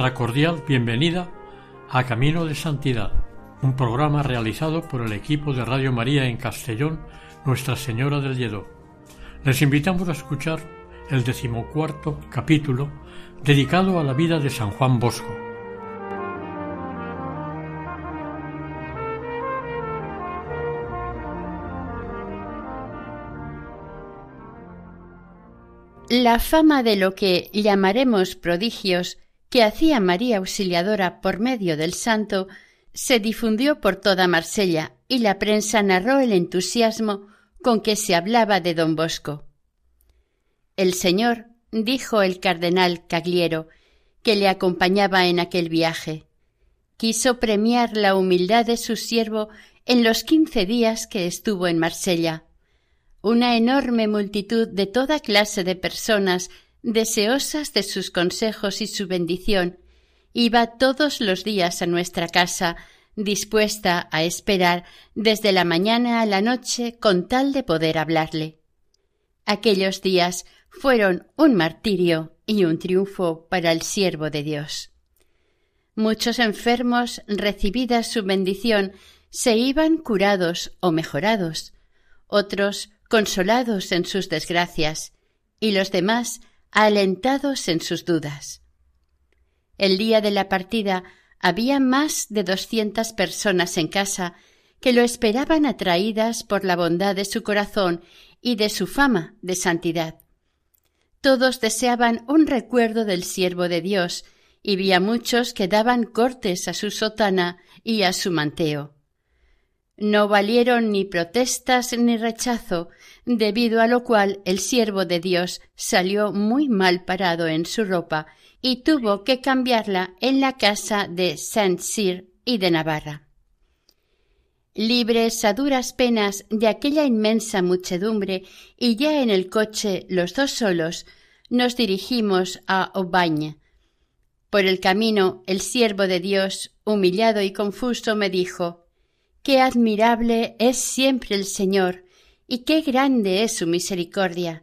Nuestra cordial bienvenida a Camino de Santidad, un programa realizado por el equipo de Radio María en Castellón, Nuestra Señora del Lledó. Les invitamos a escuchar el decimocuarto capítulo dedicado a la vida de San Juan Bosco. La fama de lo que llamaremos prodigios que hacía María Auxiliadora por medio del santo se difundió por toda Marsella y la prensa narró el entusiasmo con que se hablaba de don Bosco. El señor, dijo el cardenal Cagliero, que le acompañaba en aquel viaje, quiso premiar la humildad de su siervo en los quince días que estuvo en Marsella. Una enorme multitud de toda clase de personas deseosas de sus consejos y su bendición, iba todos los días a nuestra casa, dispuesta a esperar desde la mañana a la noche con tal de poder hablarle. Aquellos días fueron un martirio y un triunfo para el siervo de Dios. Muchos enfermos, recibida su bendición, se iban curados o mejorados, otros consolados en sus desgracias, y los demás alentados en sus dudas. El día de la partida había más de doscientas personas en casa que lo esperaban atraídas por la bondad de su corazón y de su fama de santidad. Todos deseaban un recuerdo del siervo de Dios, y vi a muchos que daban cortes a su sotana y a su manteo. No valieron ni protestas ni rechazo, debido a lo cual el siervo de Dios salió muy mal parado en su ropa y tuvo que cambiarla en la casa de Saint-Cyr y de Navarra. Libres a duras penas de aquella inmensa muchedumbre y ya en el coche los dos solos, nos dirigimos a Aubagne. Por el camino el siervo de Dios, humillado y confuso, me dijo Qué admirable es siempre el Señor, y qué grande es su misericordia,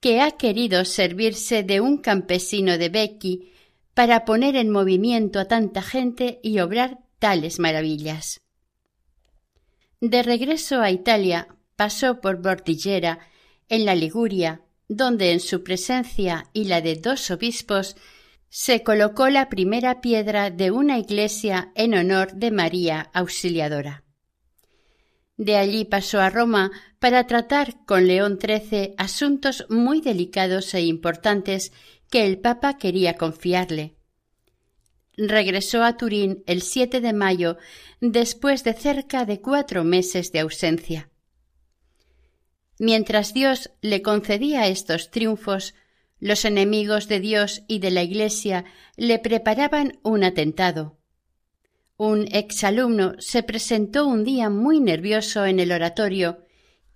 que ha querido servirse de un campesino de Becky para poner en movimiento a tanta gente y obrar tales maravillas. De regreso a Italia, pasó por Bordillera, en la Liguria, donde en su presencia y la de dos obispos se colocó la primera piedra de una iglesia en honor de María Auxiliadora. De allí pasó a Roma para tratar con León XIII asuntos muy delicados e importantes que el Papa quería confiarle. Regresó a Turín el 7 de mayo después de cerca de cuatro meses de ausencia. Mientras Dios le concedía estos triunfos, los enemigos de Dios y de la Iglesia le preparaban un atentado. Un exalumno se presentó un día muy nervioso en el oratorio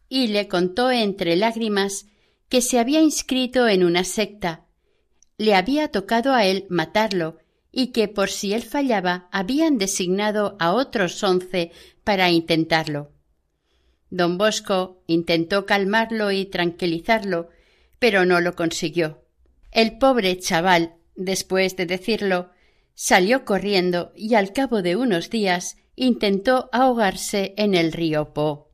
y le contó entre lágrimas que se había inscrito en una secta. Le había tocado a él matarlo y que por si él fallaba habían designado a otros once para intentarlo. Don Bosco intentó calmarlo y tranquilizarlo, pero no lo consiguió. El pobre chaval, después de decirlo, Salió corriendo y al cabo de unos días intentó ahogarse en el río Po.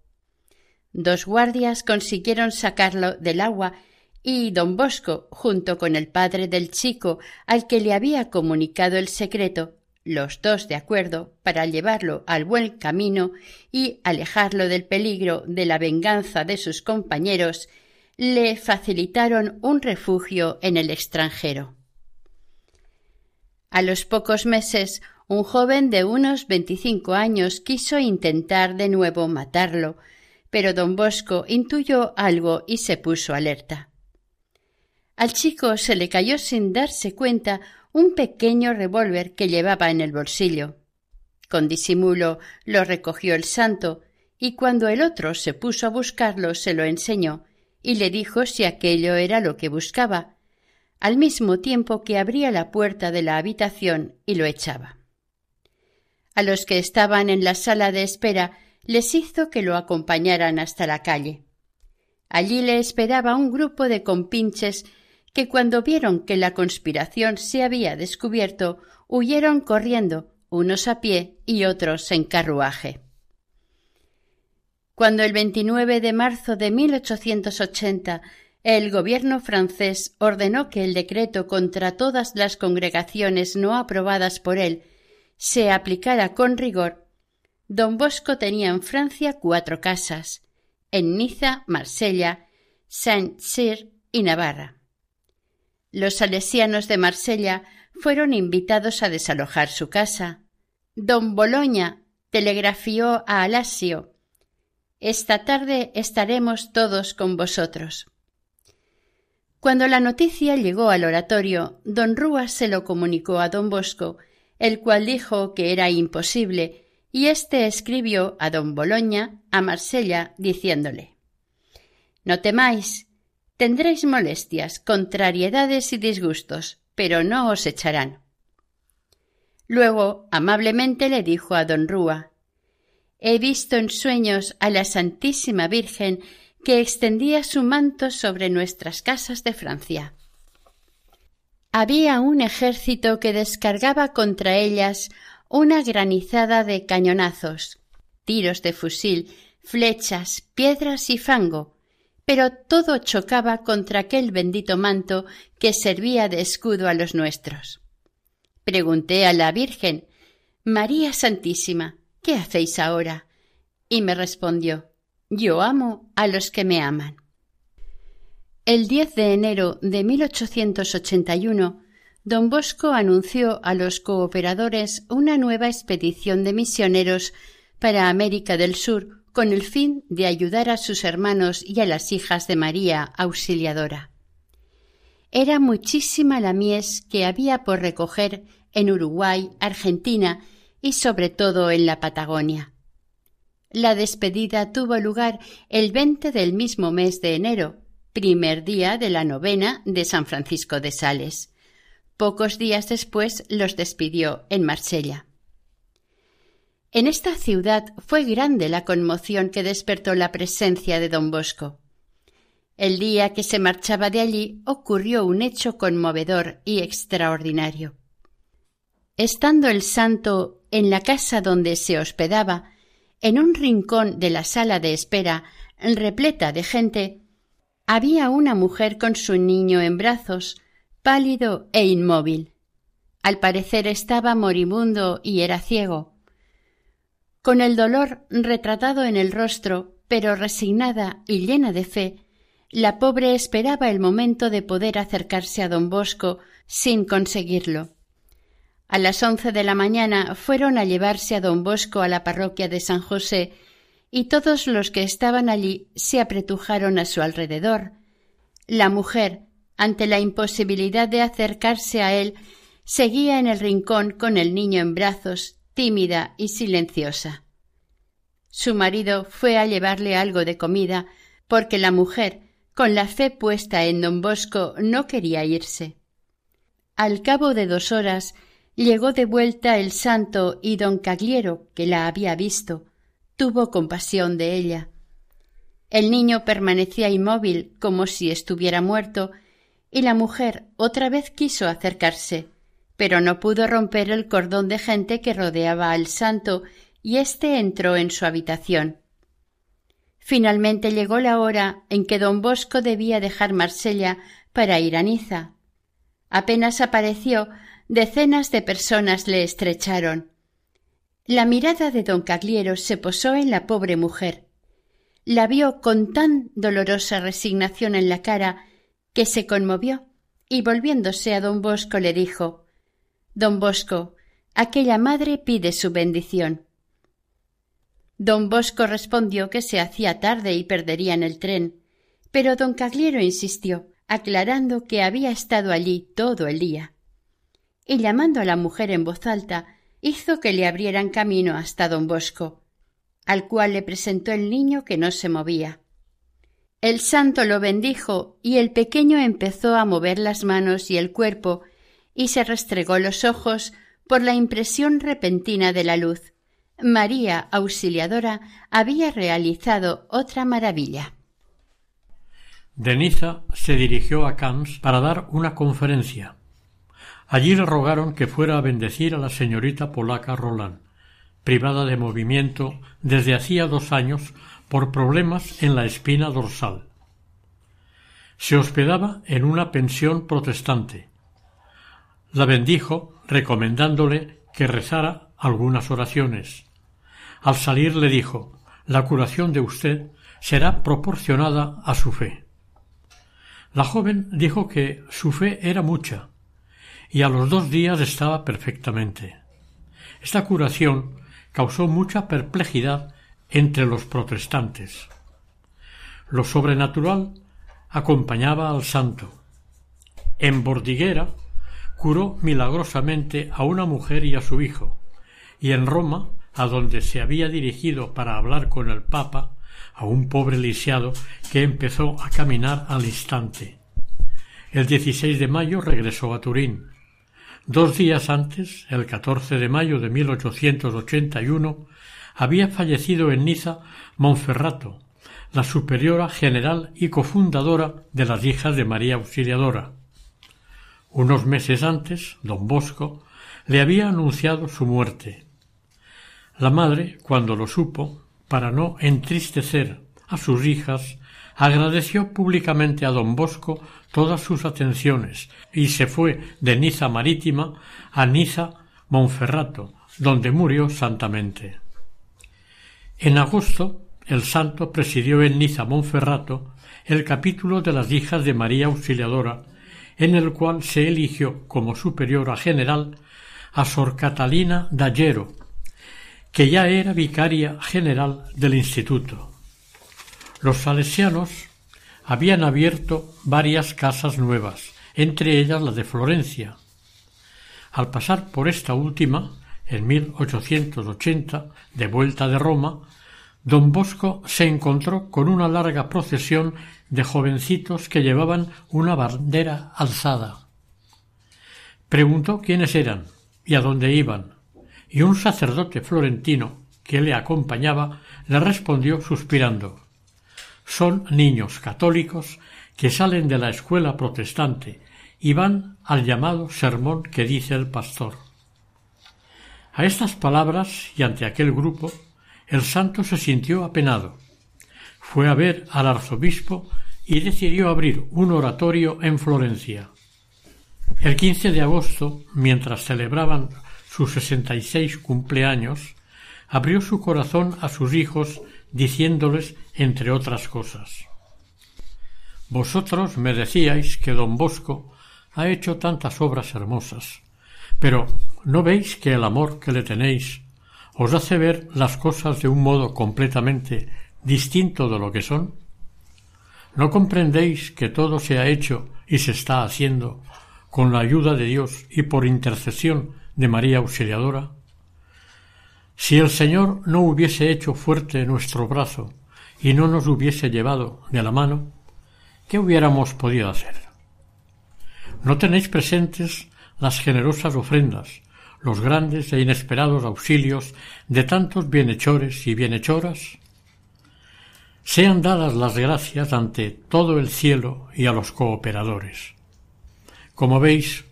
Dos guardias consiguieron sacarlo del agua y don Bosco, junto con el padre del chico al que le había comunicado el secreto, los dos de acuerdo para llevarlo al buen camino y alejarlo del peligro de la venganza de sus compañeros, le facilitaron un refugio en el extranjero. A los pocos meses, Un joven de unos veinticinco años quiso intentar de nuevo matarlo, pero don Bosco intuyó algo y se puso alerta. Al chico se le cayó sin darse cuenta un pequeño revólver que llevaba en el bolsillo. Con disimulo lo recogió el santo, y cuando el otro se puso a buscarlo se lo enseñó, y le dijo si aquello era lo que buscaba, al mismo tiempo que abría la puerta de la habitación y lo echaba. A los que estaban en la sala de espera les hizo que lo acompañaran hasta la calle. Allí le esperaba un grupo de compinches que cuando vieron que la conspiración se había descubierto huyeron corriendo, unos a pie y otros en carruaje. Cuando el 29 de marzo de 1880 el gobierno francés ordenó que el decreto contra todas las congregaciones no aprobadas por él se aplicara con rigor, don Bosco tenía en Francia cuatro casas, en Niza, Marsella, Saint-Cyr y Navarra. Los salesianos de Marsella fueron invitados a desalojar su casa. Don Boloña telegrafió a Alasio Esta tarde estaremos todos con vosotros. Cuando la noticia llegó al oratorio, don Rúa se lo comunicó a don Bosco, el cual dijo que era imposible, y éste escribió a don Boloña, a Marsella, diciéndole No temáis, Tendréis molestias, contrariedades y disgustos, pero no os echarán. Luego amablemente le dijo a don Rúa He visto en sueños a la Santísima Virgen que extendía su manto sobre nuestras casas de Francia. Había un ejército que descargaba contra ellas una granizada de cañonazos, tiros de fusil, flechas, piedras y fango, pero todo chocaba contra aquel bendito manto que servía de escudo a los nuestros. Pregunté a la Virgen María Santísima, ¿qué hacéis ahora? y me respondió Yo amo a los que me aman. El 10 de enero de 1881, don Bosco anunció a los cooperadores una nueva expedición de misioneros para América del Sur con el fin de ayudar a sus hermanos y a las hijas de María Auxiliadora. Era muchísima la mies que había por recoger en Uruguay, Argentina y sobre todo en la Patagonia. La despedida tuvo lugar el 20 del mismo mes de enero, primer día de la novena de San Francisco de Sales. Pocos días después los despidió en Marsella. En esta ciudad fue grande la conmoción que despertó la presencia de don Bosco. El día que se marchaba de allí ocurrió un hecho conmovedor y extraordinario. Estando el santo en la casa donde se hospedaba, en un rincón de la sala de espera, repleta de gente, había una mujer con su niño en brazos, pálido e inmóvil. Al parecer estaba moribundo y era ciego. Con el dolor retratado en el rostro, pero resignada y llena de fe, la pobre esperaba el momento de poder acercarse a don Bosco sin conseguirlo. A las once de la mañana fueron a llevarse a don Bosco a la parroquia de San José y todos los que estaban allí se apretujaron a su alrededor. La mujer, ante la imposibilidad de acercarse a él, seguía en el rincón con el niño en brazos, tímida y silenciosa. Su marido fue a llevarle algo de comida, porque la mujer, con la fe puesta en don Bosco, no quería irse. Al cabo de dos horas llegó de vuelta el santo y don Cagliero, que la había visto, tuvo compasión de ella. El niño permanecía inmóvil como si estuviera muerto, y la mujer otra vez quiso acercarse, pero no pudo romper el cordón de gente que rodeaba al santo y éste entró en su habitación. Finalmente llegó la hora en que don Bosco debía dejar Marsella para ir a Niza. Apenas apareció, decenas de personas le estrecharon. La mirada de don Cagliero se posó en la pobre mujer. La vio con tan dolorosa resignación en la cara que se conmovió y volviéndose a don Bosco le dijo Don Bosco, aquella madre pide su bendición. Don Bosco respondió que se hacía tarde y perderían el tren, pero don Cagliero insistió, aclarando que había estado allí todo el día. Y llamando a la mujer en voz alta, hizo que le abrieran camino hasta don Bosco, al cual le presentó el niño que no se movía. El santo lo bendijo y el pequeño empezó a mover las manos y el cuerpo y se restregó los ojos por la impresión repentina de la luz. María Auxiliadora había realizado otra maravilla. Denisa se dirigió a Cannes para dar una conferencia. Allí le rogaron que fuera a bendecir a la señorita polaca Roland, privada de movimiento desde hacía dos años por problemas en la espina dorsal. Se hospedaba en una pensión protestante. La bendijo recomendándole que rezara algunas oraciones. Al salir le dijo La curación de usted será proporcionada a su fe. La joven dijo que su fe era mucha, y a los dos días estaba perfectamente. Esta curación causó mucha perplejidad entre los protestantes. Lo sobrenatural acompañaba al santo. En Bordiguera curó milagrosamente a una mujer y a su hijo, y en Roma, a donde se había dirigido para hablar con el Papa, a un pobre lisiado que empezó a caminar al instante. El 16 de mayo regresó a Turín. Dos días antes, el 14 de mayo de 1881, había fallecido en Niza Monferrato, la superiora general y cofundadora de las hijas de María Auxiliadora. Unos meses antes, don Bosco le había anunciado su muerte. La madre, cuando lo supo, para no entristecer a sus hijas, agradeció públicamente a don Bosco todas sus atenciones y se fue de Niza Marítima a Niza Monferrato, donde murió santamente. En agosto, el santo presidió en Niza Monferrato el capítulo de las hijas de María Auxiliadora, en el cual se eligió como superiora general a Sor Catalina Dallero, que ya era vicaria general del instituto. Los salesianos habían abierto varias casas nuevas, entre ellas la de Florencia. Al pasar por esta última, en 1880, de vuelta de Roma, don Bosco se encontró con una larga procesión de jovencitos que llevaban una bandera alzada. Preguntó quiénes eran y a dónde iban y un sacerdote florentino que le acompañaba le respondió suspirando son niños católicos que salen de la escuela protestante y van al llamado sermón que dice el pastor. A estas palabras y ante aquel grupo, el santo se sintió apenado. Fue a ver al arzobispo y decidió abrir un oratorio en Florencia. El 15 de agosto, mientras celebraban sus sesenta y seis cumpleaños, abrió su corazón a sus hijos diciéndoles entre otras cosas Vosotros me decíais que don Bosco ha hecho tantas obras hermosas, pero ¿no veis que el amor que le tenéis os hace ver las cosas de un modo completamente distinto de lo que son? ¿No comprendéis que todo se ha hecho y se está haciendo con la ayuda de Dios y por intercesión de María Auxiliadora? Si el Señor no hubiese hecho fuerte nuestro brazo y no nos hubiese llevado de la mano, ¿qué hubiéramos podido hacer? ¿No tenéis presentes las generosas ofrendas, los grandes e inesperados auxilios de tantos bienhechores y bienhechoras? Sean dadas las gracias ante todo el cielo y a los cooperadores. Como veis,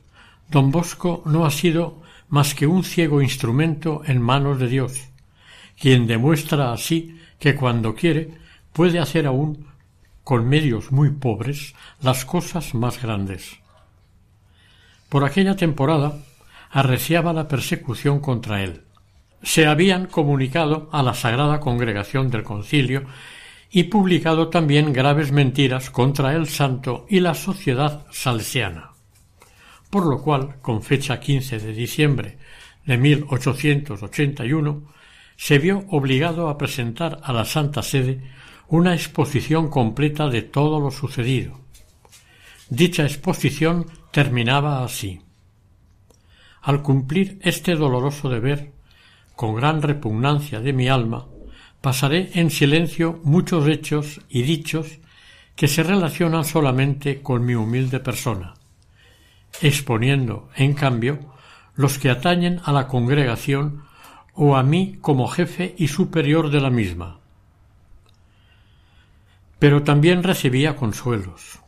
don Bosco no ha sido más que un ciego instrumento en manos de Dios, quien demuestra así que cuando quiere puede hacer aún con medios muy pobres las cosas más grandes. Por aquella temporada arreciaba la persecución contra él. Se habían comunicado a la Sagrada Congregación del Concilio y publicado también graves mentiras contra el santo y la sociedad salesiana por lo cual, con fecha 15 de diciembre de 1881, se vio obligado a presentar a la Santa Sede una exposición completa de todo lo sucedido. Dicha exposición terminaba así. Al cumplir este doloroso deber, con gran repugnancia de mi alma, pasaré en silencio muchos hechos y dichos que se relacionan solamente con mi humilde persona, exponiendo, en cambio, los que atañen a la congregación o a mí como jefe y superior de la misma. Pero también recibía consuelos.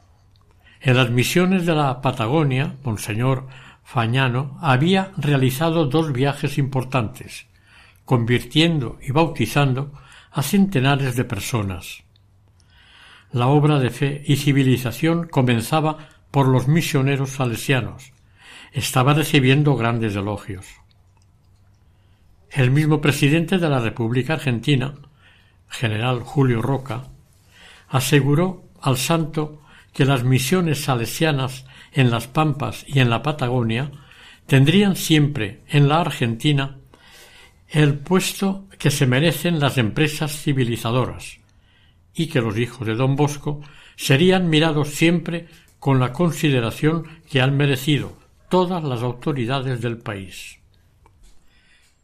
En las misiones de la Patagonia, Monseñor Fañano había realizado dos viajes importantes, convirtiendo y bautizando a centenares de personas. La obra de fe y civilización comenzaba por los misioneros salesianos. Estaba recibiendo grandes elogios. El mismo presidente de la República Argentina, general Julio Roca, aseguró al santo que las misiones salesianas en las Pampas y en la Patagonia tendrían siempre en la Argentina el puesto que se merecen las empresas civilizadoras y que los hijos de don Bosco serían mirados siempre con la consideración que han merecido todas las autoridades del país.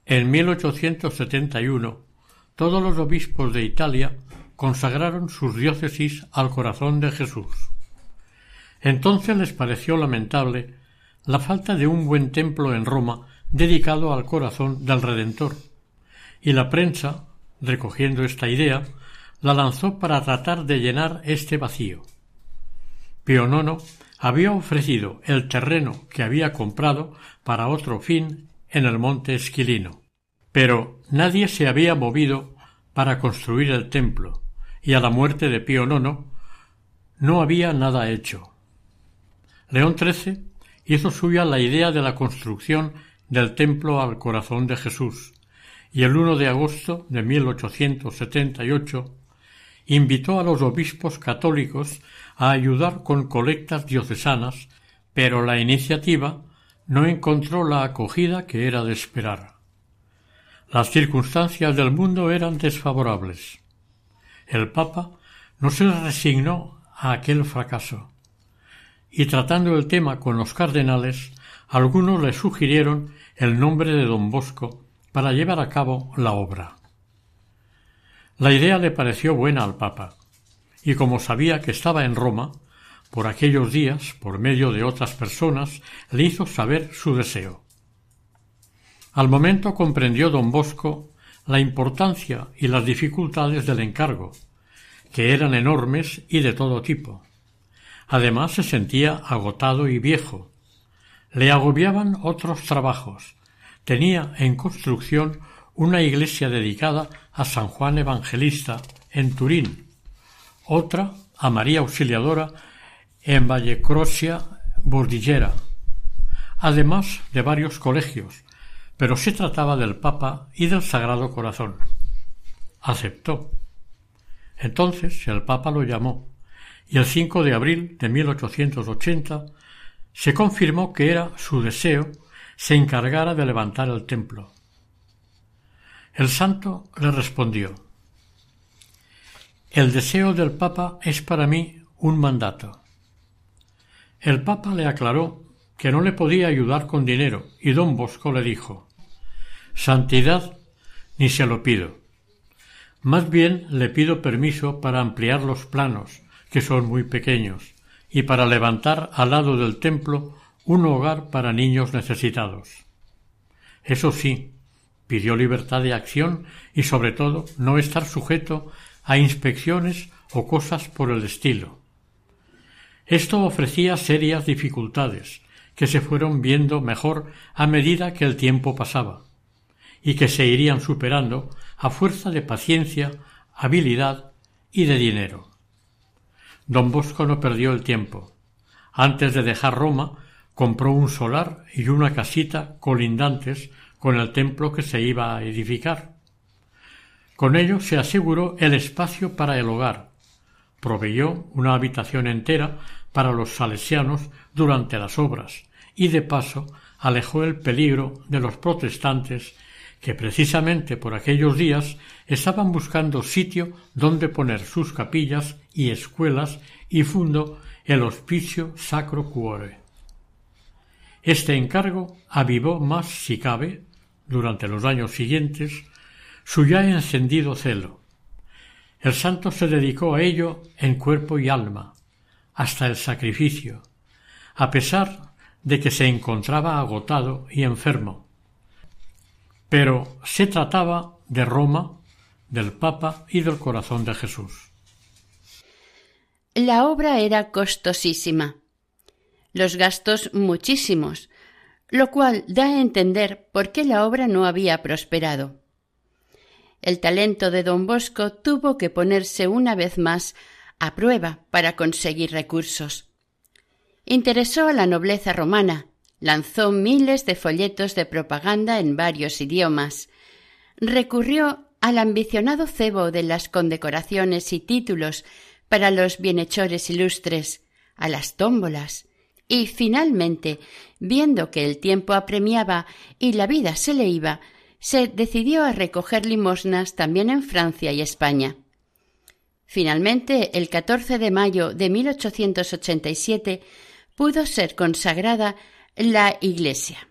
En 1871 todos los obispos de Italia consagraron sus diócesis al corazón de Jesús. Entonces les pareció lamentable la falta de un buen templo en Roma dedicado al corazón del Redentor, y la prensa, recogiendo esta idea, la lanzó para tratar de llenar este vacío. IX había ofrecido el terreno que había comprado para otro fin en el monte Esquilino. Pero nadie se había movido para construir el templo, y a la muerte de Pío IX no había nada hecho. León XIII hizo suya la idea de la construcción del templo al corazón de Jesús, y el 1 de agosto de 1878 invitó a los obispos católicos a ayudar con colectas diocesanas, pero la iniciativa no encontró la acogida que era de esperar. Las circunstancias del mundo eran desfavorables. El Papa no se resignó a aquel fracaso, y tratando el tema con los cardenales, algunos le sugirieron el nombre de don Bosco para llevar a cabo la obra. La idea le pareció buena al Papa, y como sabía que estaba en Roma, por aquellos días, por medio de otras personas, le hizo saber su deseo. Al momento comprendió don Bosco la importancia y las dificultades del encargo, que eran enormes y de todo tipo. Además se sentía agotado y viejo. Le agobiaban otros trabajos. Tenía en construcción una iglesia dedicada a San Juan Evangelista en Turín, otra a María Auxiliadora en Vallecrosia Bordillera, además de varios colegios, pero se trataba del Papa y del Sagrado Corazón. Aceptó. Entonces el Papa lo llamó, y el 5 de abril de 1880 se confirmó que era su deseo se encargara de levantar el templo. El santo le respondió El deseo del Papa es para mí un mandato. El Papa le aclaró que no le podía ayudar con dinero, y don Bosco le dijo Santidad ni se lo pido. Más bien le pido permiso para ampliar los planos, que son muy pequeños, y para levantar al lado del templo un hogar para niños necesitados. Eso sí, Pidió libertad de acción y, sobre todo, no estar sujeto a inspecciones o cosas por el estilo. Esto ofrecía serias dificultades, que se fueron viendo mejor a medida que el tiempo pasaba, y que se irían superando a fuerza de paciencia, habilidad y de dinero. Don Bosco no perdió el tiempo. Antes de dejar Roma, compró un solar y una casita colindantes con el templo que se iba a edificar. Con ello se aseguró el espacio para el hogar, proveyó una habitación entera para los salesianos durante las obras y de paso alejó el peligro de los protestantes que precisamente por aquellos días estaban buscando sitio donde poner sus capillas y escuelas y fundó el Hospicio Sacro Cuore. Este encargo avivó más, si cabe, durante los años siguientes, su ya encendido celo. El santo se dedicó a ello en cuerpo y alma, hasta el sacrificio, a pesar de que se encontraba agotado y enfermo. Pero se trataba de Roma, del Papa y del corazón de Jesús. La obra era costosísima, los gastos muchísimos, lo cual da a entender por qué la obra no había prosperado. El talento de don Bosco tuvo que ponerse una vez más a prueba para conseguir recursos. Interesó a la nobleza romana, lanzó miles de folletos de propaganda en varios idiomas, recurrió al ambicionado cebo de las condecoraciones y títulos para los bienhechores ilustres, a las tómbolas, y finalmente, viendo que el tiempo apremiaba y la vida se le iba, se decidió a recoger limosnas también en Francia y España. Finalmente, el 14 de mayo de 1887 pudo ser consagrada la iglesia.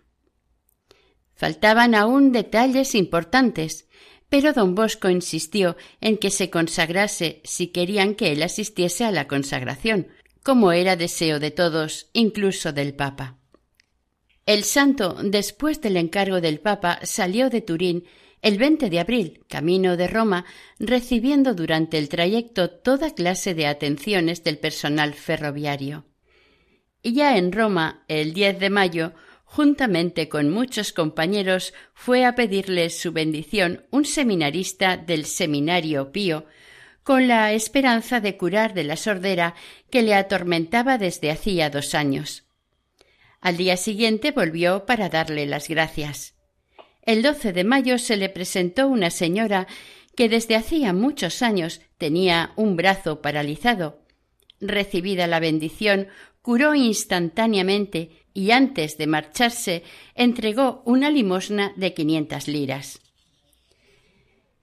Faltaban aún detalles importantes, pero don Bosco insistió en que se consagrase si querían que él asistiese a la consagración, como era deseo de todos, incluso del Papa. El santo, después del encargo del Papa, salió de Turín el 20 de abril, camino de Roma, recibiendo durante el trayecto toda clase de atenciones del personal ferroviario. Y ya en Roma, el 10 de mayo, juntamente con muchos compañeros, fue a pedirle su bendición un seminarista del Seminario Pío, con la esperanza de curar de la sordera que le atormentaba desde hacía dos años. Al día siguiente volvió para darle las gracias. El 12 de mayo se le presentó una señora que desde hacía muchos años tenía un brazo paralizado. Recibida la bendición, curó instantáneamente y antes de marcharse entregó una limosna de quinientas liras.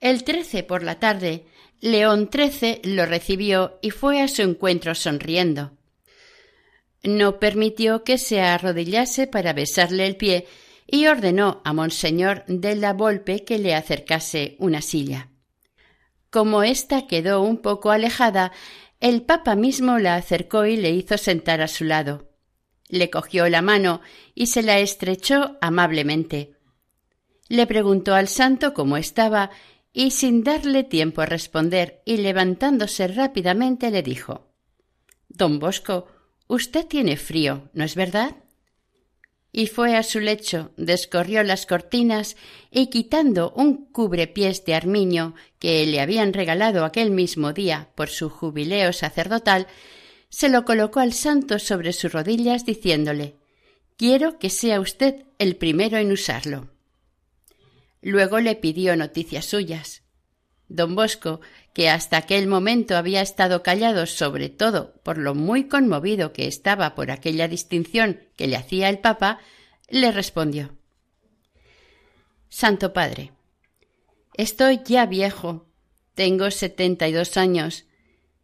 El 13 por la tarde León XIII lo recibió y fue a su encuentro sonriendo. No permitió que se arrodillase para besarle el pie y ordenó a Monseñor de la Volpe que le acercase una silla. Como ésta quedó un poco alejada, el Papa mismo la acercó y le hizo sentar a su lado. Le cogió la mano y se la estrechó amablemente. Le preguntó al santo cómo estaba y sin darle tiempo a responder y levantándose rápidamente le dijo Don Bosco, usted tiene frío, ¿no es verdad? Y fue a su lecho, descorrió las cortinas y quitando un cubrepiés de armiño que le habían regalado aquel mismo día por su jubileo sacerdotal, se lo colocó al santo sobre sus rodillas diciéndole Quiero que sea usted el primero en usarlo. Luego le pidió noticias suyas. Don Bosco, que hasta aquel momento había estado callado sobre todo por lo muy conmovido que estaba por aquella distinción que le hacía el Papa, le respondió Santo Padre, estoy ya viejo, tengo setenta y dos años,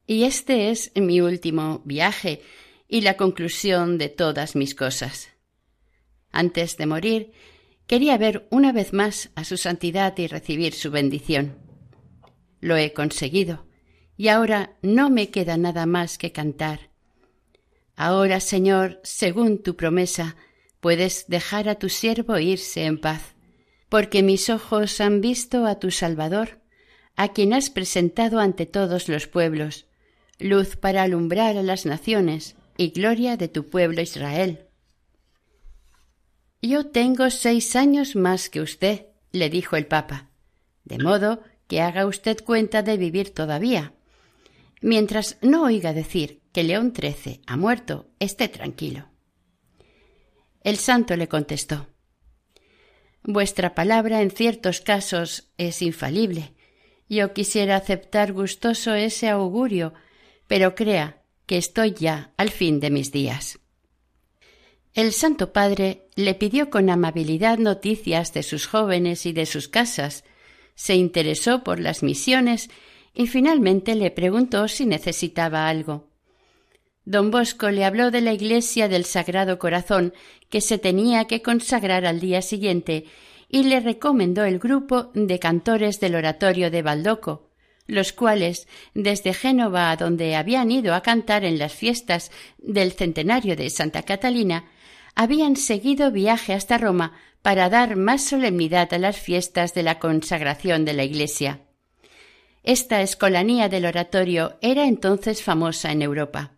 y este es mi último viaje y la conclusión de todas mis cosas. Antes de morir, Quería ver una vez más a su santidad y recibir su bendición. Lo he conseguido, y ahora no me queda nada más que cantar. Ahora, Señor, según tu promesa, puedes dejar a tu siervo irse en paz, porque mis ojos han visto a tu Salvador, a quien has presentado ante todos los pueblos, luz para alumbrar a las naciones y gloria de tu pueblo Israel. Yo tengo seis años más que usted, le dijo el Papa, de modo que haga usted cuenta de vivir todavía. Mientras no oiga decir que León XIII ha muerto, esté tranquilo. El santo le contestó Vuestra palabra en ciertos casos es infalible. Yo quisiera aceptar gustoso ese augurio, pero crea que estoy ya al fin de mis días. El Santo Padre le pidió con amabilidad noticias de sus jóvenes y de sus casas, se interesó por las misiones y finalmente le preguntó si necesitaba algo. Don Bosco le habló de la iglesia del Sagrado Corazón que se tenía que consagrar al día siguiente y le recomendó el grupo de cantores del oratorio de Baldoco, los cuales, desde Génova, a donde habían ido a cantar en las fiestas del centenario de Santa Catalina, habían seguido viaje hasta Roma para dar más solemnidad a las fiestas de la consagración de la Iglesia. Esta escolanía del oratorio era entonces famosa en Europa.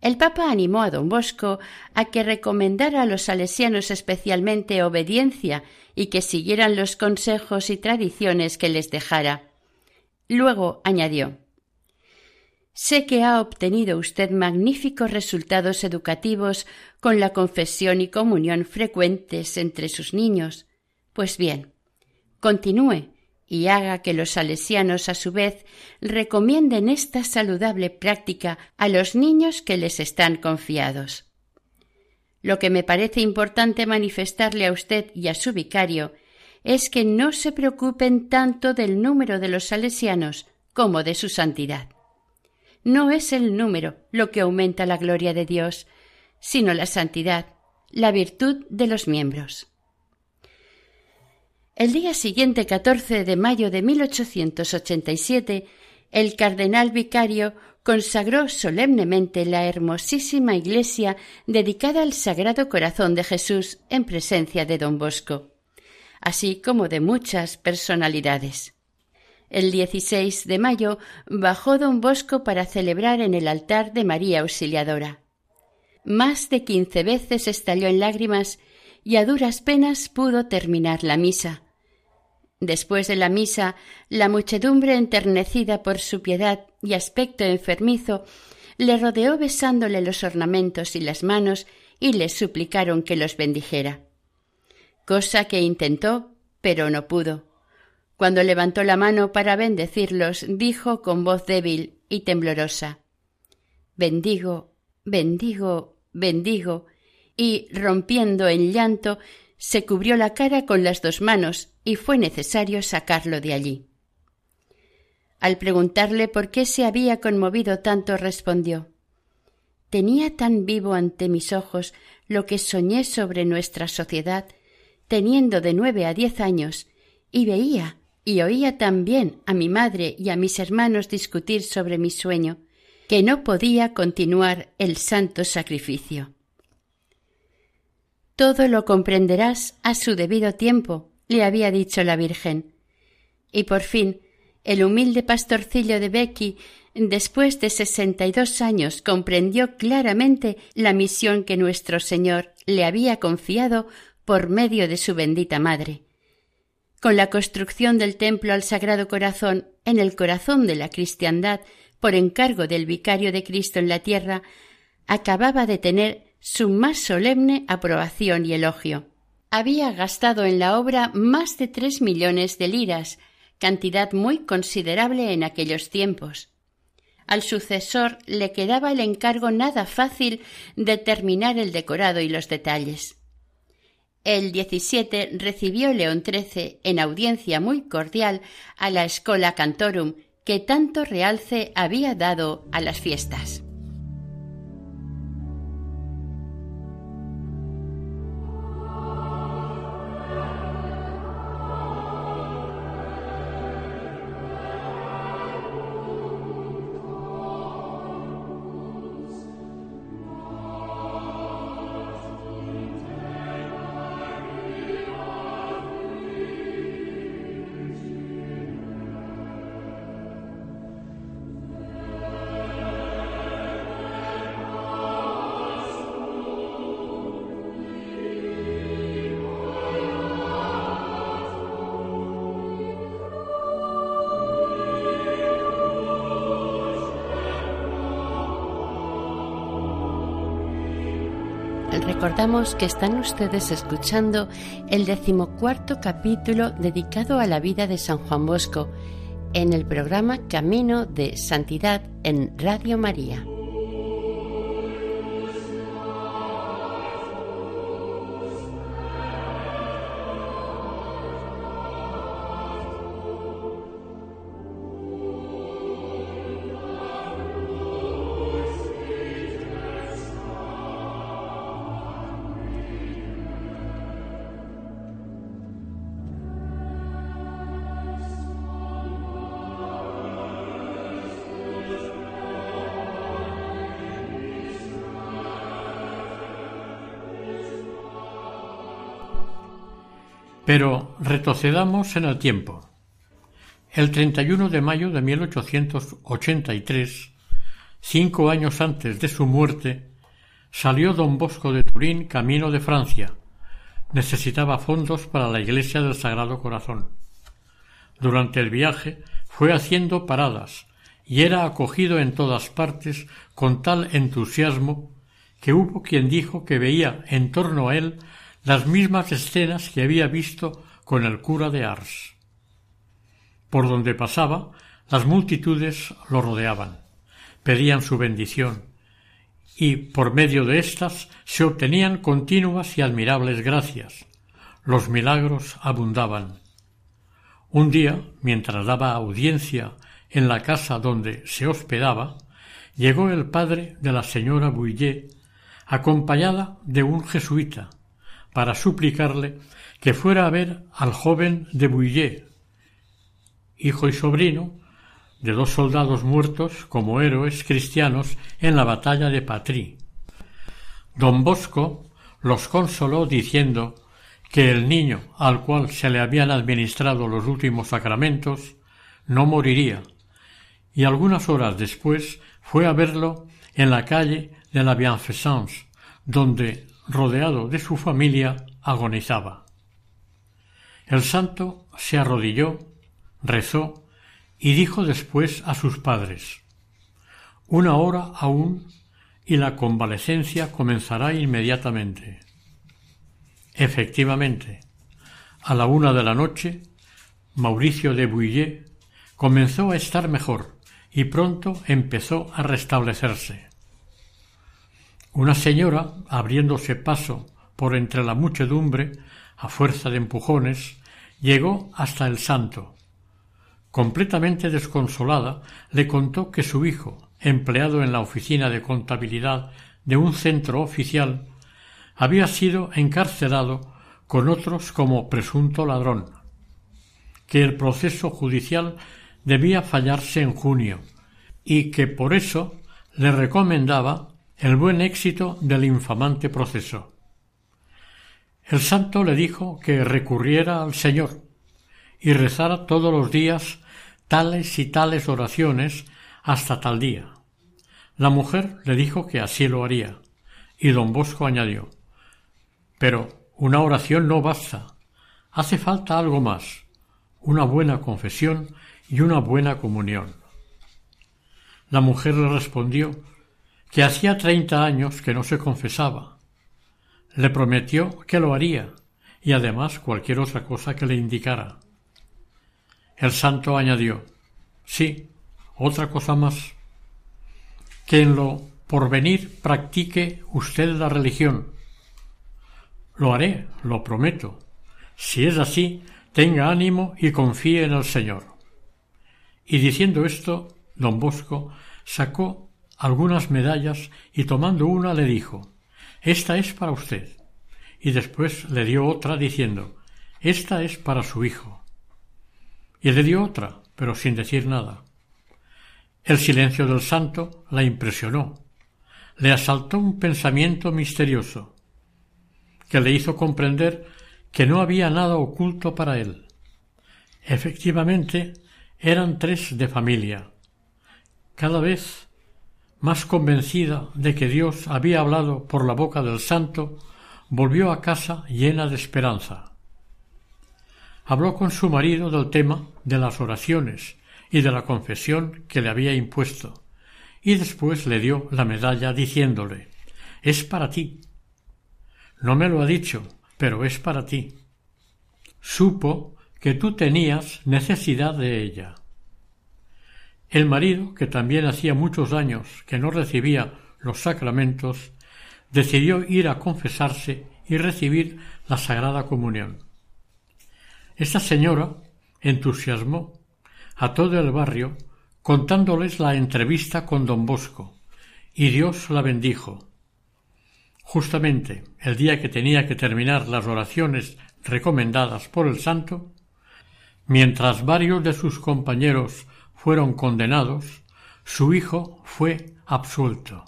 El Papa animó a don Bosco a que recomendara a los salesianos especialmente obediencia y que siguieran los consejos y tradiciones que les dejara. Luego añadió Sé que ha obtenido usted magníficos resultados educativos con la confesión y comunión frecuentes entre sus niños. Pues bien, continúe y haga que los salesianos a su vez recomienden esta saludable práctica a los niños que les están confiados. Lo que me parece importante manifestarle a usted y a su vicario es que no se preocupen tanto del número de los salesianos como de su santidad. No es el número lo que aumenta la gloria de Dios, sino la santidad, la virtud de los miembros. El día siguiente, 14 de mayo de 1887, el cardenal vicario consagró solemnemente la hermosísima iglesia dedicada al Sagrado Corazón de Jesús en presencia de don Bosco, así como de muchas personalidades. El 16 de mayo bajó don Bosco para celebrar en el altar de María Auxiliadora. Más de quince veces estalló en lágrimas y a duras penas pudo terminar la misa Después de la misa, la muchedumbre, enternecida por su piedad y aspecto enfermizo, le rodeó besándole los ornamentos y las manos y le suplicaron que los bendijera. Cosa que intentó, pero no pudo. Cuando levantó la mano para bendecirlos, dijo con voz débil y temblorosa Bendigo, bendigo, bendigo, y rompiendo en llanto, se cubrió la cara con las dos manos y fue necesario sacarlo de allí. Al preguntarle por qué se había conmovido tanto, respondió Tenía tan vivo ante mis ojos lo que soñé sobre nuestra sociedad, teniendo de nueve a diez años, y veía y oía también a mi madre y a mis hermanos discutir sobre mi sueño, que no podía continuar el santo sacrificio. Todo lo comprenderás a su debido tiempo, le había dicho la Virgen. Y por fin, el humilde pastorcillo de Becky, después de sesenta y dos años, comprendió claramente la misión que nuestro Señor le había confiado por medio de su bendita madre. Con la construcción del templo al Sagrado Corazón en el corazón de la cristiandad, por encargo del vicario de Cristo en la tierra, acababa de tener su más solemne aprobación y elogio. Había gastado en la obra más de tres millones de liras, cantidad muy considerable en aquellos tiempos. Al sucesor le quedaba el encargo nada fácil de terminar el decorado y los detalles. El 17 recibió León XIII en audiencia muy cordial a la Escola Cantorum que tanto realce había dado a las fiestas. Recordamos que están ustedes escuchando el decimocuarto capítulo dedicado a la vida de San Juan Bosco en el programa Camino de Santidad en Radio María. Pero retrocedamos en el tiempo. El 31 de mayo de 1883, cinco años antes de su muerte, salió don Bosco de Turín camino de Francia. Necesitaba fondos para la iglesia del Sagrado Corazón. Durante el viaje fue haciendo paradas y era acogido en todas partes con tal entusiasmo que hubo quien dijo que veía en torno a él las mismas escenas que había visto con el cura de Ars. Por donde pasaba, las multitudes lo rodeaban, pedían su bendición, y por medio de éstas se obtenían continuas y admirables gracias. Los milagros abundaban. Un día, mientras daba audiencia en la casa donde se hospedaba, llegó el padre de la señora Bouillet, acompañada de un jesuita, para suplicarle que fuera a ver al joven de Bouillet, hijo y sobrino de dos soldados muertos como héroes cristianos en la batalla de Patrí. Don Bosco los consoló diciendo que el niño al cual se le habían administrado los últimos sacramentos no moriría, y algunas horas después fue a verlo en la calle de la Bienfaisance, donde, rodeado de su familia, agonizaba. El santo se arrodilló, rezó y dijo después a sus padres Una hora aún y la convalecencia comenzará inmediatamente. Efectivamente, a la una de la noche, Mauricio de Bouillet comenzó a estar mejor y pronto empezó a restablecerse. Una señora, abriéndose paso por entre la muchedumbre, a fuerza de empujones, llegó hasta el santo. Completamente desconsolada, le contó que su hijo, empleado en la oficina de contabilidad de un centro oficial, había sido encarcelado con otros como presunto ladrón, que el proceso judicial debía fallarse en junio y que por eso le recomendaba el buen éxito del infamante proceso. El santo le dijo que recurriera al Señor y rezara todos los días tales y tales oraciones hasta tal día. La mujer le dijo que así lo haría, y don Bosco añadió pero una oración no basta. Hace falta algo más, una buena confesión y una buena comunión. La mujer le respondió hacía treinta años que no se confesaba. Le prometió que lo haría y además cualquier otra cosa que le indicara. El santo añadió Sí, otra cosa más. Que en lo porvenir practique usted la religión, lo haré, lo prometo. Si es así, tenga ánimo y confíe en el Señor. Y diciendo esto, don Bosco sacó algunas medallas y tomando una le dijo Esta es para usted. Y después le dio otra diciendo Esta es para su hijo. Y le dio otra, pero sin decir nada. El silencio del santo la impresionó. Le asaltó un pensamiento misterioso que le hizo comprender que no había nada oculto para él. Efectivamente, eran tres de familia. Cada vez más convencida de que Dios había hablado por la boca del santo, volvió a casa llena de esperanza. Habló con su marido del tema de las oraciones y de la confesión que le había impuesto, y después le dio la medalla diciéndole Es para ti, no me lo ha dicho, pero es para ti. Supo que tú tenías necesidad de ella. El marido, que también hacía muchos años que no recibía los sacramentos, decidió ir a confesarse y recibir la Sagrada Comunión. Esta señora entusiasmó a todo el barrio contándoles la entrevista con don Bosco, y Dios la bendijo. Justamente el día que tenía que terminar las oraciones recomendadas por el santo, mientras varios de sus compañeros fueron condenados, su hijo fue absuelto.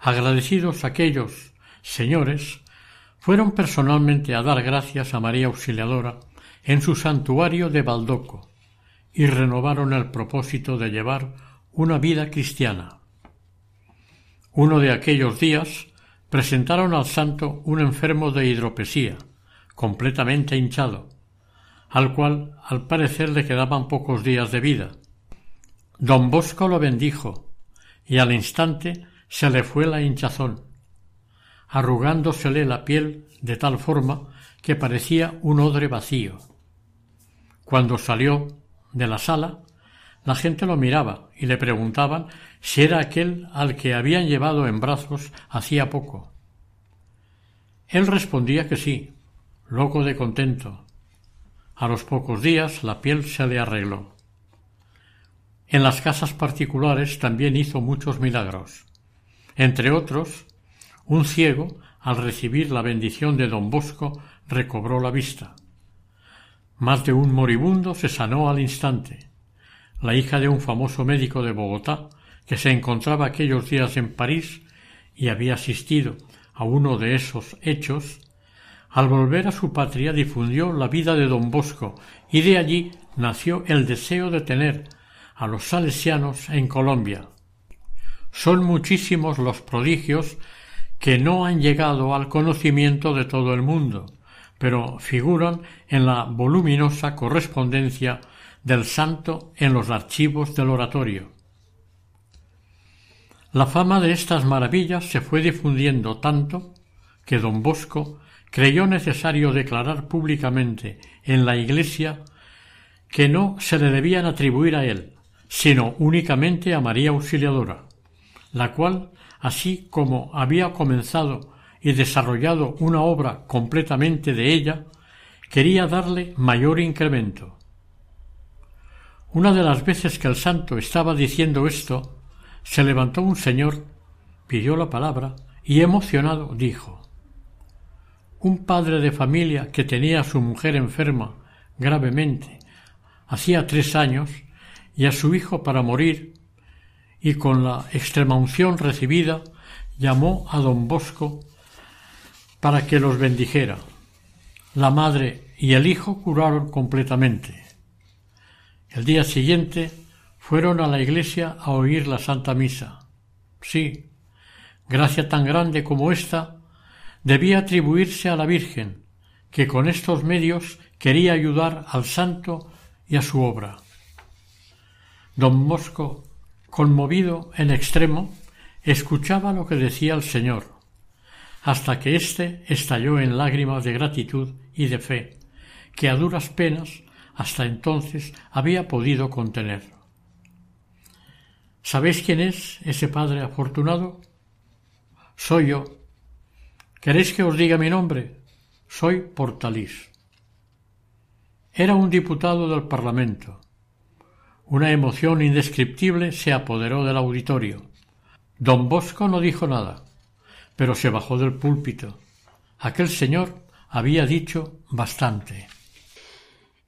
Agradecidos aquellos señores fueron personalmente a dar gracias a María Auxiliadora en su santuario de Baldoco y renovaron el propósito de llevar una vida cristiana. Uno de aquellos días presentaron al santo un enfermo de hidropesía, completamente hinchado, al cual al parecer le quedaban pocos días de vida. Don Bosco lo bendijo, y al instante se le fue la hinchazón, arrugándosele la piel de tal forma que parecía un odre vacío. Cuando salió de la sala, la gente lo miraba y le preguntaban si era aquel al que habían llevado en brazos hacía poco. Él respondía que sí, loco de contento. A los pocos días la piel se le arregló. En las casas particulares también hizo muchos milagros. Entre otros, un ciego, al recibir la bendición de don Bosco, recobró la vista. Más de un moribundo se sanó al instante. La hija de un famoso médico de Bogotá, que se encontraba aquellos días en París y había asistido a uno de esos hechos, al volver a su patria difundió la vida de don Bosco y de allí nació el deseo de tener a los salesianos en Colombia. Son muchísimos los prodigios que no han llegado al conocimiento de todo el mundo, pero figuran en la voluminosa correspondencia del santo en los archivos del oratorio. La fama de estas maravillas se fue difundiendo tanto que don Bosco creyó necesario declarar públicamente en la Iglesia que no se le debían atribuir a él, sino únicamente a María Auxiliadora, la cual, así como había comenzado y desarrollado una obra completamente de ella, quería darle mayor incremento. Una de las veces que el santo estaba diciendo esto, se levantó un señor, pidió la palabra y emocionado dijo Un padre de familia que tenía a su mujer enferma gravemente hacía tres años y a su hijo para morir y con la extremaunción recibida llamó a don Bosco para que los bendijera. La madre y el hijo curaron completamente. El día siguiente fueron a la iglesia a oír la Santa Misa. Sí, gracia tan grande como esta debía atribuirse a la Virgen, que con estos medios quería ayudar al santo y a su obra. Don Mosco, conmovido en extremo, escuchaba lo que decía el Señor hasta que éste estalló en lágrimas de gratitud y de fe, que a duras penas hasta entonces había podido contener. ¿Sabéis quién es ese padre afortunado? Soy yo. ¿Queréis que os diga mi nombre? Soy Portalís. Era un diputado del Parlamento. Una emoción indescriptible se apoderó del auditorio. Don Bosco no dijo nada pero se bajó del púlpito. Aquel señor había dicho bastante.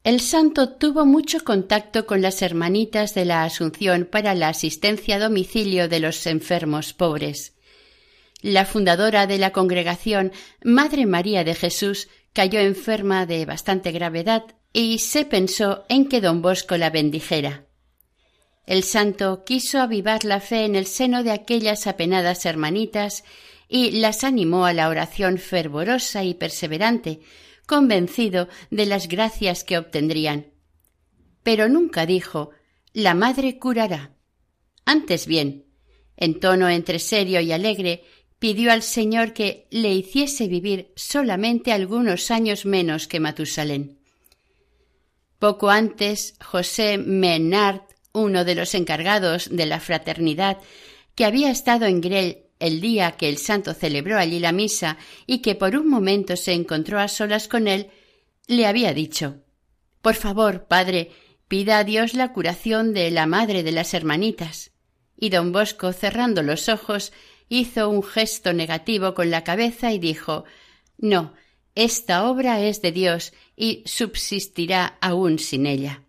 El santo tuvo mucho contacto con las hermanitas de la Asunción para la asistencia a domicilio de los enfermos pobres. La fundadora de la congregación, Madre María de Jesús, cayó enferma de bastante gravedad y se pensó en que don Bosco la bendijera. El santo quiso avivar la fe en el seno de aquellas apenadas hermanitas y las animó a la oración fervorosa y perseverante, convencido de las gracias que obtendrían. Pero nunca dijo la madre curará. Antes bien, en tono entre serio y alegre, pidió al Señor que le hiciese vivir solamente algunos años menos que Matusalén. Poco antes, José Menard, uno de los encargados de la fraternidad, que había estado en Grel el día que el santo celebró allí la misa y que por un momento se encontró a solas con él, le había dicho Por favor, padre, pida a Dios la curación de la madre de las hermanitas. Y don Bosco, cerrando los ojos, hizo un gesto negativo con la cabeza y dijo No, esta obra es de Dios y subsistirá aún sin ella.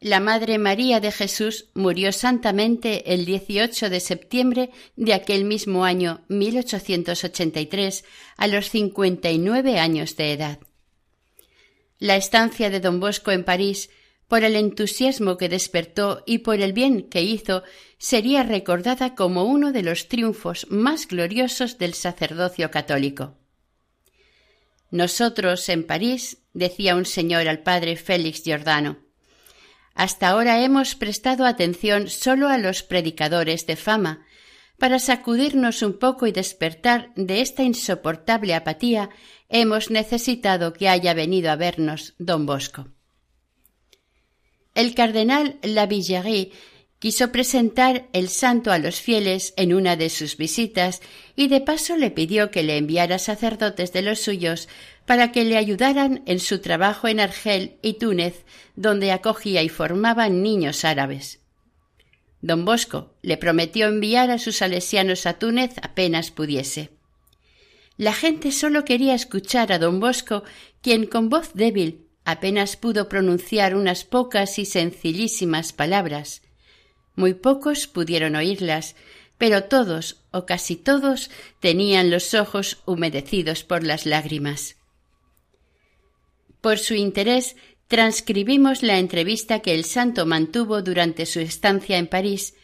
la Madre María de Jesús murió santamente el 18 de septiembre de aquel mismo año 1883 a los 59 años de edad. La estancia de don Bosco en París, por el entusiasmo que despertó y por el bien que hizo, sería recordada como uno de los triunfos más gloriosos del sacerdocio católico. Nosotros en París, decía un señor al padre Félix Giordano, hasta ahora hemos prestado atención solo a los predicadores de fama, para sacudirnos un poco y despertar de esta insoportable apatía, hemos necesitado que haya venido a vernos don Bosco. El cardenal Lavillerie quiso presentar el santo a los fieles en una de sus visitas y de paso le pidió que le enviara sacerdotes de los suyos para que le ayudaran en su trabajo en Argel y Túnez, donde acogía y formaba niños árabes. Don Bosco le prometió enviar a sus salesianos a Túnez apenas pudiese. La gente sólo quería escuchar a don Bosco, quien con voz débil apenas pudo pronunciar unas pocas y sencillísimas palabras. Muy pocos pudieron oírlas, pero todos o casi todos tenían los ojos humedecidos por las lágrimas. Por su interés transcribimos la entrevista que el santo mantuvo durante su estancia en París,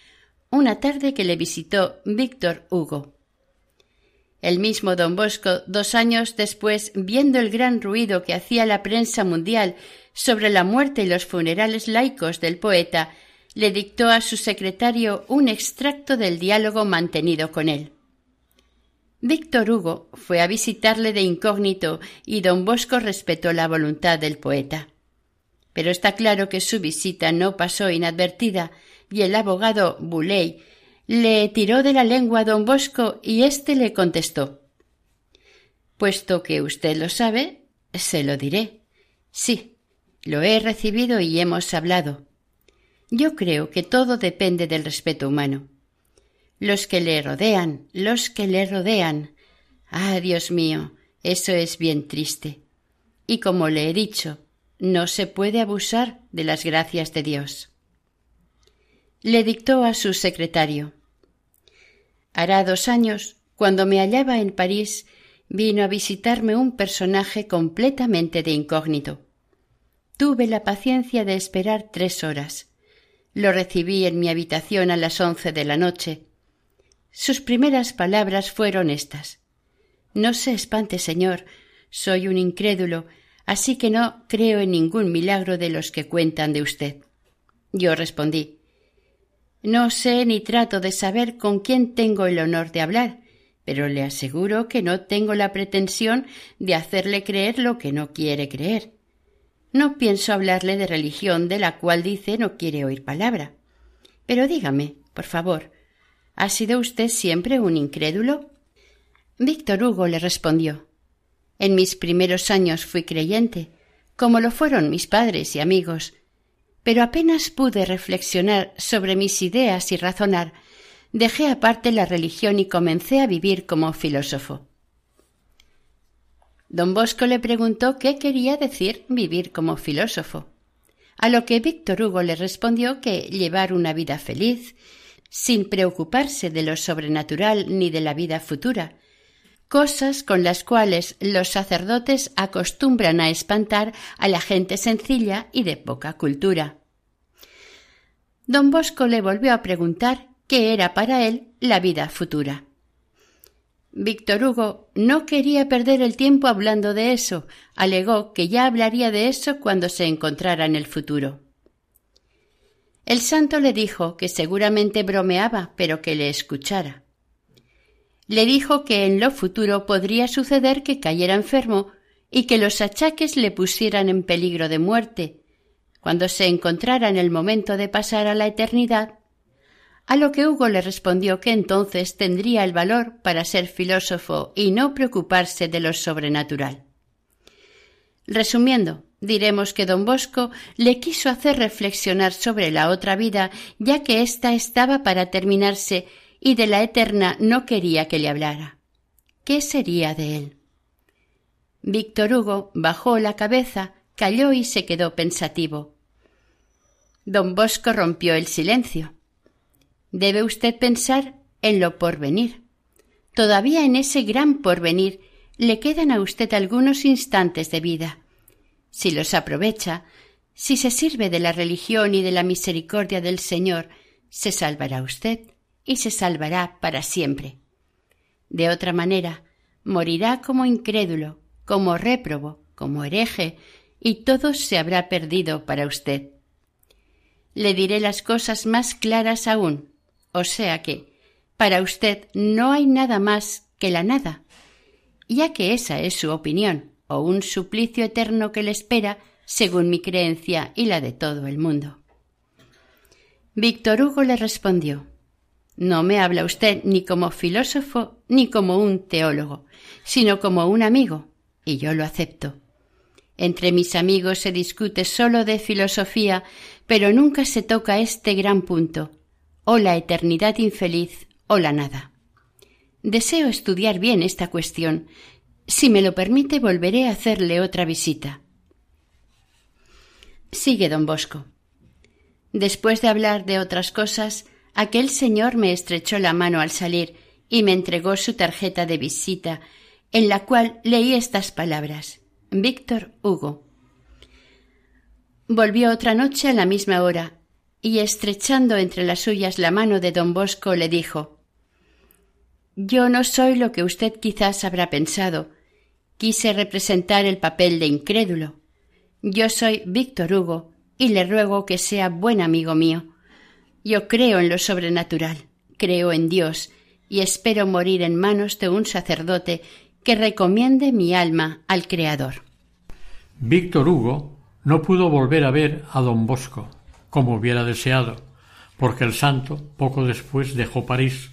una tarde que le visitó Víctor Hugo. El mismo don Bosco, dos años después, viendo el gran ruido que hacía la prensa mundial sobre la muerte y los funerales laicos del poeta, le dictó a su secretario un extracto del diálogo mantenido con él. Víctor Hugo fue a visitarle de incógnito y don Bosco respetó la voluntad del poeta. Pero está claro que su visita no pasó inadvertida y el abogado Bouley le tiró de la lengua a don Bosco y éste le contestó Puesto que usted lo sabe, se lo diré. Sí, lo he recibido y hemos hablado. Yo creo que todo depende del respeto humano los que le rodean, los que le rodean. Ah, Dios mío, eso es bien triste. Y como le he dicho, no se puede abusar de las gracias de Dios. Le dictó a su secretario. Hará dos años, cuando me hallaba en París, vino a visitarme un personaje completamente de incógnito. Tuve la paciencia de esperar tres horas. Lo recibí en mi habitación a las once de la noche sus primeras palabras fueron estas No se espante, señor, soy un incrédulo, así que no creo en ningún milagro de los que cuentan de usted. Yo respondí No sé ni trato de saber con quién tengo el honor de hablar, pero le aseguro que no tengo la pretensión de hacerle creer lo que no quiere creer. No pienso hablarle de religión de la cual dice no quiere oír palabra. Pero dígame, por favor, ¿Ha sido usted siempre un incrédulo? Víctor Hugo le respondió En mis primeros años fui creyente, como lo fueron mis padres y amigos, pero apenas pude reflexionar sobre mis ideas y razonar, dejé aparte la religión y comencé a vivir como filósofo. Don Bosco le preguntó qué quería decir vivir como filósofo, a lo que Víctor Hugo le respondió que llevar una vida feliz sin preocuparse de lo sobrenatural ni de la vida futura, cosas con las cuales los sacerdotes acostumbran a espantar a la gente sencilla y de poca cultura. Don Bosco le volvió a preguntar qué era para él la vida futura. Víctor Hugo no quería perder el tiempo hablando de eso, alegó que ya hablaría de eso cuando se encontrara en el futuro. El santo le dijo que seguramente bromeaba, pero que le escuchara. Le dijo que en lo futuro podría suceder que cayera enfermo y que los achaques le pusieran en peligro de muerte, cuando se encontrara en el momento de pasar a la eternidad, a lo que Hugo le respondió que entonces tendría el valor para ser filósofo y no preocuparse de lo sobrenatural. Resumiendo, diremos que don Bosco le quiso hacer reflexionar sobre la otra vida, ya que ésta estaba para terminarse y de la eterna no quería que le hablara. ¿Qué sería de él? Víctor Hugo bajó la cabeza, calló y se quedó pensativo. Don Bosco rompió el silencio. Debe usted pensar en lo porvenir. Todavía en ese gran porvenir le quedan a usted algunos instantes de vida. Si los aprovecha, si se sirve de la religión y de la misericordia del Señor, se salvará usted y se salvará para siempre. De otra manera, morirá como incrédulo, como réprobo, como hereje, y todo se habrá perdido para usted. Le diré las cosas más claras aún, o sea que, para usted no hay nada más que la nada, ya que esa es su opinión, o un suplicio eterno que le espera, según mi creencia y la de todo el mundo. Víctor Hugo le respondió No me habla usted ni como filósofo ni como un teólogo, sino como un amigo, y yo lo acepto. Entre mis amigos se discute sólo de filosofía, pero nunca se toca este gran punto, o la eternidad infeliz o la nada. Deseo estudiar bien esta cuestión. Si me lo permite, volveré a hacerle otra visita. Sigue don Bosco. Después de hablar de otras cosas, aquel señor me estrechó la mano al salir y me entregó su tarjeta de visita, en la cual leí estas palabras Víctor Hugo. Volvió otra noche a la misma hora, y estrechando entre las suyas la mano de don Bosco le dijo yo no soy lo que usted quizás habrá pensado. Quise representar el papel de incrédulo. Yo soy Víctor Hugo y le ruego que sea buen amigo mío. Yo creo en lo sobrenatural, creo en Dios y espero morir en manos de un sacerdote que recomiende mi alma al Creador. Víctor Hugo no pudo volver a ver a don Bosco, como hubiera deseado, porque el santo poco después dejó París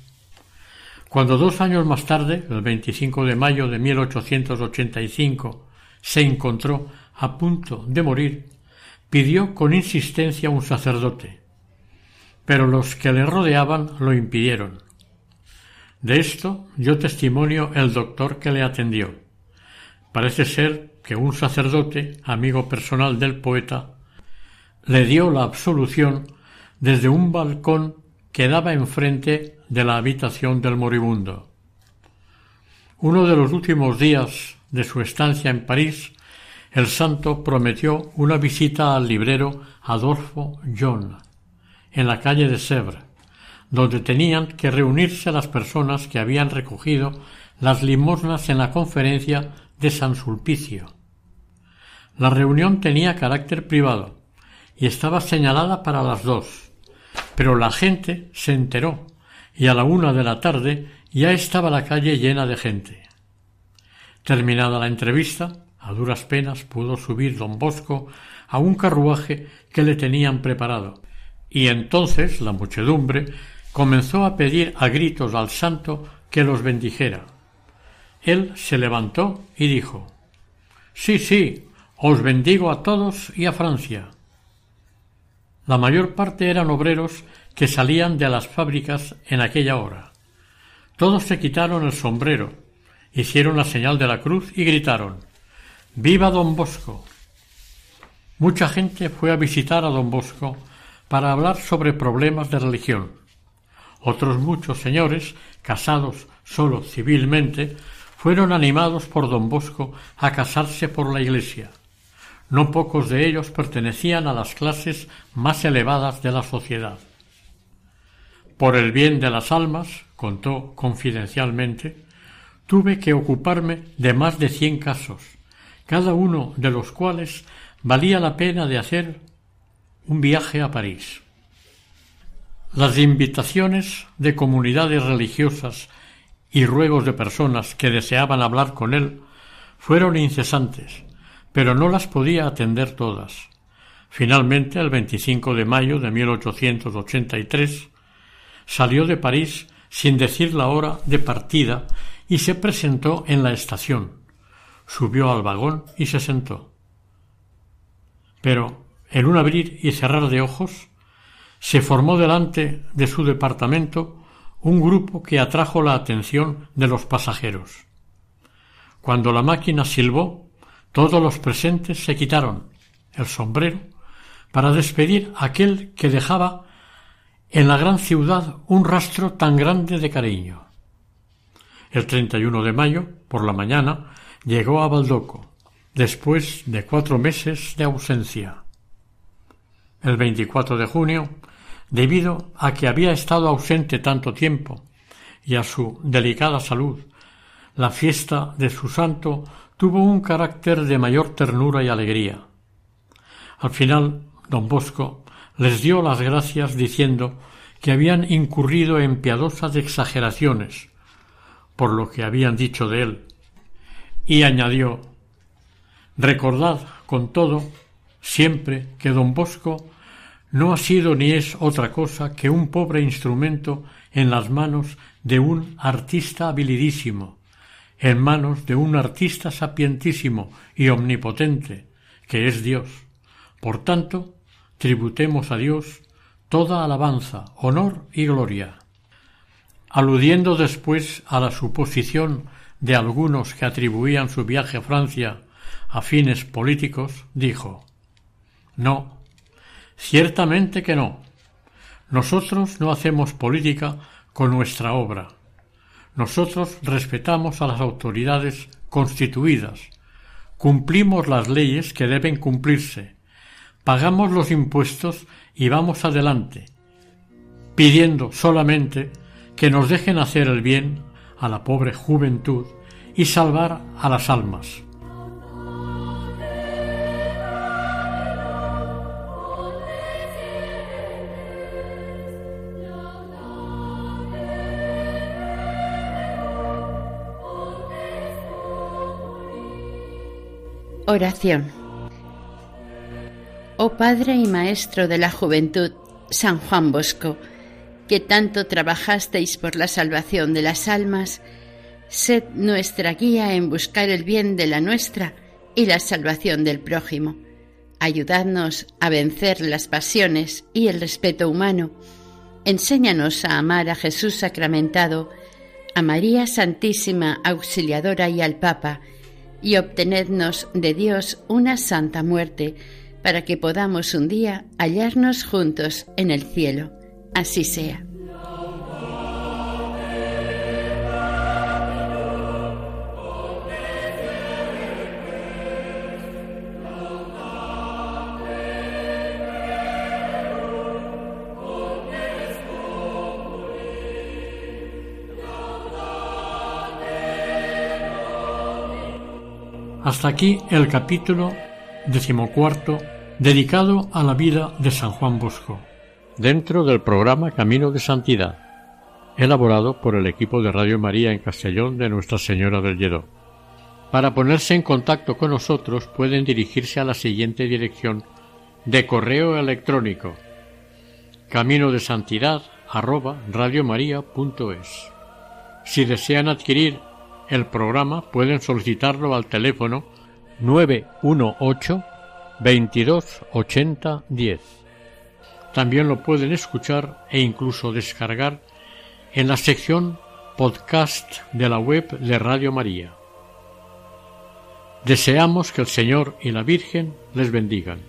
cuando dos años más tarde, el 25 de mayo de 1885, se encontró a punto de morir, pidió con insistencia un sacerdote, pero los que le rodeaban lo impidieron. De esto dio testimonio el doctor que le atendió. Parece ser que un sacerdote, amigo personal del poeta, le dio la absolución desde un balcón que daba enfrente de la habitación del moribundo. Uno de los últimos días de su estancia en París, el santo prometió una visita al librero Adolfo John, en la calle de Sèvres, donde tenían que reunirse las personas que habían recogido las limosnas en la conferencia de San Sulpicio. La reunión tenía carácter privado y estaba señalada para las dos, pero la gente se enteró y a la una de la tarde ya estaba la calle llena de gente. Terminada la entrevista, a duras penas pudo subir don Bosco a un carruaje que le tenían preparado, y entonces la muchedumbre comenzó a pedir a gritos al santo que los bendijera. Él se levantó y dijo Sí, sí, os bendigo a todos y a Francia. La mayor parte eran obreros que salían de las fábricas en aquella hora. Todos se quitaron el sombrero, hicieron la señal de la cruz y gritaron Viva don Bosco. Mucha gente fue a visitar a don Bosco para hablar sobre problemas de religión. Otros muchos señores, casados solo civilmente, fueron animados por don Bosco a casarse por la Iglesia. No pocos de ellos pertenecían a las clases más elevadas de la sociedad. Por el bien de las almas, contó confidencialmente, tuve que ocuparme de más de cien casos, cada uno de los cuales valía la pena de hacer un viaje a París. Las invitaciones de comunidades religiosas y ruegos de personas que deseaban hablar con él fueron incesantes, pero no las podía atender todas. Finalmente, el 25 de mayo de 1883, salió de París sin decir la hora de partida y se presentó en la estación. Subió al vagón y se sentó. Pero, en un abrir y cerrar de ojos, se formó delante de su departamento un grupo que atrajo la atención de los pasajeros. Cuando la máquina silbó, todos los presentes se quitaron el sombrero para despedir a aquel que dejaba en la gran ciudad un rastro tan grande de cariño. El 31 de mayo, por la mañana, llegó a Baldoco, después de cuatro meses de ausencia. El 24 de junio, debido a que había estado ausente tanto tiempo y a su delicada salud, la fiesta de su santo tuvo un carácter de mayor ternura y alegría. Al final, don Bosco les dio las gracias diciendo que habían incurrido en piadosas exageraciones por lo que habían dicho de él, y añadió Recordad, con todo, siempre que don Bosco no ha sido ni es otra cosa que un pobre instrumento en las manos de un artista habilidísimo, en manos de un artista sapientísimo y omnipotente, que es Dios. Por tanto, tributemos a Dios toda alabanza, honor y gloria. Aludiendo después a la suposición de algunos que atribuían su viaje a Francia a fines políticos, dijo No, ciertamente que no. Nosotros no hacemos política con nuestra obra nosotros respetamos a las autoridades constituidas, cumplimos las leyes que deben cumplirse, pagamos los impuestos y vamos adelante, pidiendo solamente que nos dejen hacer el bien a la pobre juventud y salvar a las almas. Oración. Oh Padre y Maestro de la Juventud, San Juan Bosco, que tanto trabajasteis por la salvación de las almas, sed nuestra guía en buscar el bien de la nuestra y la salvación del prójimo. Ayudadnos a vencer las pasiones y el respeto humano. Enséñanos a amar a Jesús sacramentado, a María Santísima Auxiliadora y al Papa, y obtenednos de Dios una santa muerte, para que podamos un día hallarnos juntos en el cielo. Así sea. Hasta aquí el capítulo decimocuarto dedicado a la vida de San Juan Bosco, dentro del programa Camino de Santidad, elaborado por el equipo de Radio María en Castellón de Nuestra Señora del Lledó. Para ponerse en contacto con nosotros pueden dirigirse a la siguiente dirección de correo electrónico camino de santidad Si desean adquirir el programa pueden solicitarlo al teléfono 918 22 80 10. También lo pueden escuchar e incluso descargar en la sección podcast de la web de Radio María. Deseamos que el Señor y la Virgen les bendigan.